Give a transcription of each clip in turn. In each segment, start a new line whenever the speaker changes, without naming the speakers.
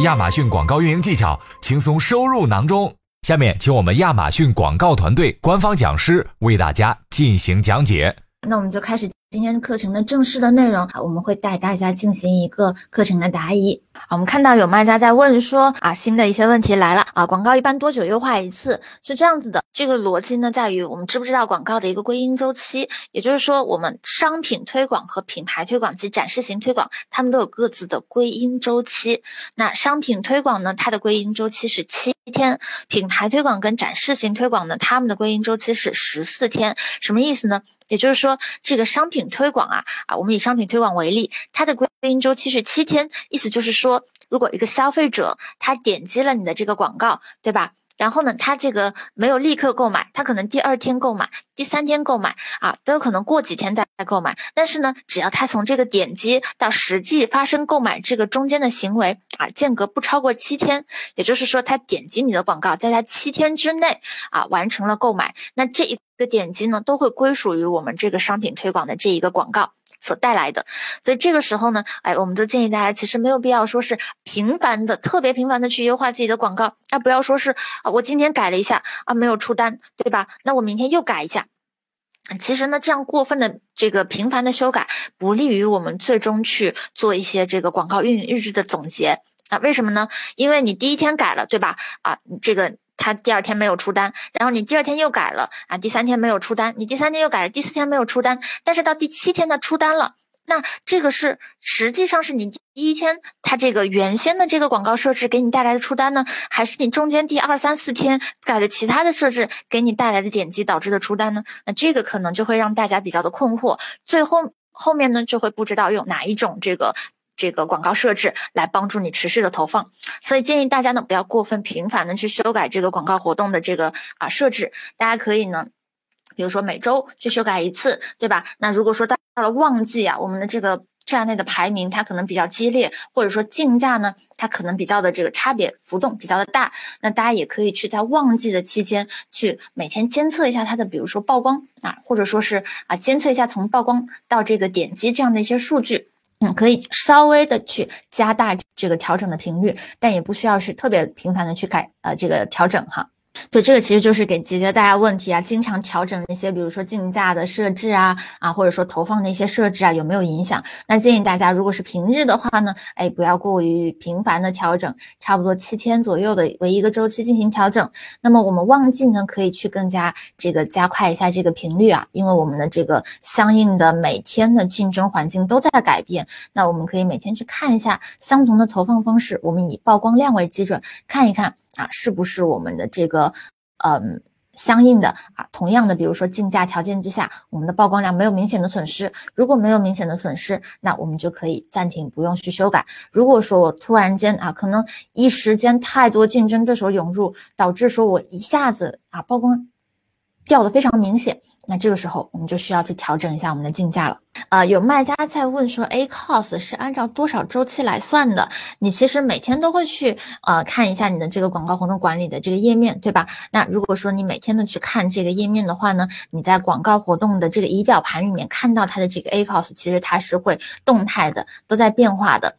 亚马逊广告运营技巧，轻松收入囊中。下面，请我们亚马逊广告团队官方讲师为大家进行讲解。
那我们就开始今天课程的正式的内容，我们会带大家进行一个课程的答疑。我们看到有卖家在问说啊，新的一些问题来了啊，广告一般多久优化一次？是这样子的，这个逻辑呢在于我们知不知道广告的一个归因周期？也就是说，我们商品推广和品牌推广及展示型推广，它们都有各自的归因周期。那商品推广呢，它的归因周期是七天；品牌推广跟展示型推广呢，它们的归因周期是十四天。什么意思呢？也就是说，这个商品推广啊啊，我们以商品推广为例，它的归因周期是七天，意思就是说。如果一个消费者他点击了你的这个广告，对吧？然后呢，他这个没有立刻购买，他可能第二天购买，第三天购买啊，都有可能过几天再购买。但是呢，只要他从这个点击到实际发生购买这个中间的行为啊，间隔不超过七天，也就是说，他点击你的广告，在他七天之内啊完成了购买，那这一个点击呢，都会归属于我们这个商品推广的这一个广告。所带来的，所以这个时候呢，哎，我们就建议大家，其实没有必要说是频繁的、特别频繁的去优化自己的广告，啊，不要说是啊，我今天改了一下啊，没有出单，对吧？那我明天又改一下，其实呢，这样过分的这个频繁的修改，不利于我们最终去做一些这个广告运营日志的总结啊？为什么呢？因为你第一天改了，对吧？啊，这个。他第二天没有出单，然后你第二天又改了啊，第三天没有出单，你第三天又改了，第四天没有出单，但是到第七天他出单了，那这个是实际上是你第一天他这个原先的这个广告设置给你带来的出单呢，还是你中间第二三四天改的其他的设置给你带来的点击导致的出单呢？那这个可能就会让大家比较的困惑，最后后面呢就会不知道用哪一种这个。这个广告设置来帮助你持续的投放，所以建议大家呢不要过分频繁的去修改这个广告活动的这个啊设置，大家可以呢，比如说每周去修改一次，对吧？那如果说到了旺季啊，我们的这个站内的排名它可能比较激烈，或者说竞价呢它可能比较的这个差别浮动比较的大，那大家也可以去在旺季的期间去每天监测一下它的，比如说曝光啊，或者说是啊监测一下从曝光到这个点击这样的一些数据。嗯，可以稍微的去加大这个调整的频率，但也不需要是特别频繁的去改呃这个调整哈。对，这个其实就是给解决大家问题啊，经常调整一些，比如说竞价的设置啊，啊，或者说投放的一些设置啊，有没有影响？那建议大家，如果是平日的话呢，哎，不要过于频繁的调整，差不多七天左右的为一个周期进行调整。那么我们旺季呢，可以去更加这个加快一下这个频率啊，因为我们的这个相应的每天的竞争环境都在改变，那我们可以每天去看一下相同的投放方式，我们以曝光量为基准，看一看啊，是不是我们的这个。个，嗯，相应的啊，同样的，比如说竞价条件之下，我们的曝光量没有明显的损失。如果没有明显的损失，那我们就可以暂停，不用去修改。如果说我突然间啊，可能一时间太多竞争对手涌入，导致说我一下子啊曝光。掉的非常明显，那这个时候我们就需要去调整一下我们的竞价了。呃，有卖家在问说，A cost 是按照多少周期来算的？你其实每天都会去呃看一下你的这个广告活动管理的这个页面，对吧？那如果说你每天都去看这个页面的话呢，你在广告活动的这个仪表盘里面看到它的这个 A cost，其实它是会动态的，都在变化的。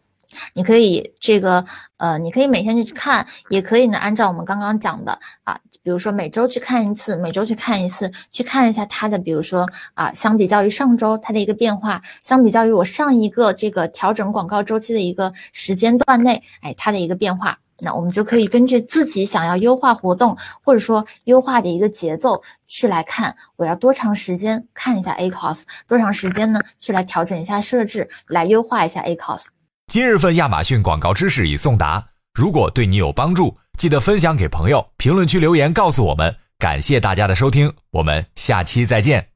你可以这个呃，你可以每天去看，也可以呢，按照我们刚刚讲的啊，比如说每周去看一次，每周去看一次，去看一下它的，比如说啊，相比较于上周它的一个变化，相比较于我上一个这个调整广告周期的一个时间段内，哎，它的一个变化，那我们就可以根据自己想要优化活动或者说优化的一个节奏去来看，我要多长时间看一下 A Cos，多长时间呢？去来调整一下设置，来优化一下 A Cos。
今日份亚马逊广告知识已送达，如果对你有帮助，记得分享给朋友，评论区留言告诉我们。感谢大家的收听，我们下期再见。